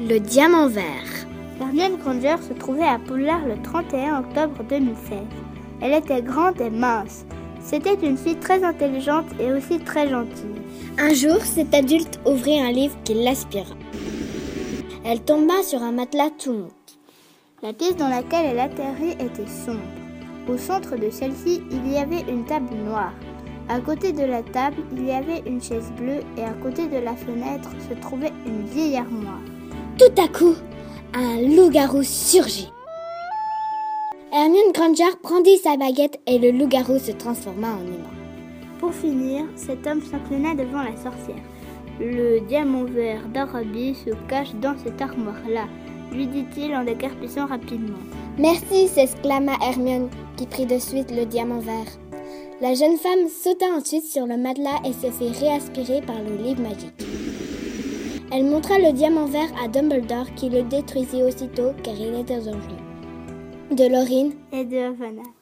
Le diamant vert. Hermione Granger se trouvait à Poudlard le 31 octobre 2016. Elle était grande et mince. C'était une fille très intelligente et aussi très gentille. Un jour, cet adulte ouvrit un livre qui l'aspira. Elle tomba sur un matelas tout mou. La pièce dans laquelle elle atterrit était sombre. Au centre de celle-ci, il y avait une table noire. À côté de la table, il y avait une chaise bleue et à côté de la fenêtre se trouvait une vieille armoire. Tout à coup, un loup-garou surgit. Hermione Granger prendit sa baguette et le loup-garou se transforma en humain. Pour finir, cet homme s'inclina devant la sorcière. Le diamant vert d'Arabie se cache dans cette armoire-là, lui dit-il en décarpissant rapidement. Merci, s'exclama Hermione, qui prit de suite le diamant vert. La jeune femme sauta ensuite sur le matelas et se fit réaspirer par le livre magique. Elle montra le diamant vert à Dumbledore qui le détruisit aussitôt car il était dangereux. De Laurine et de Havana.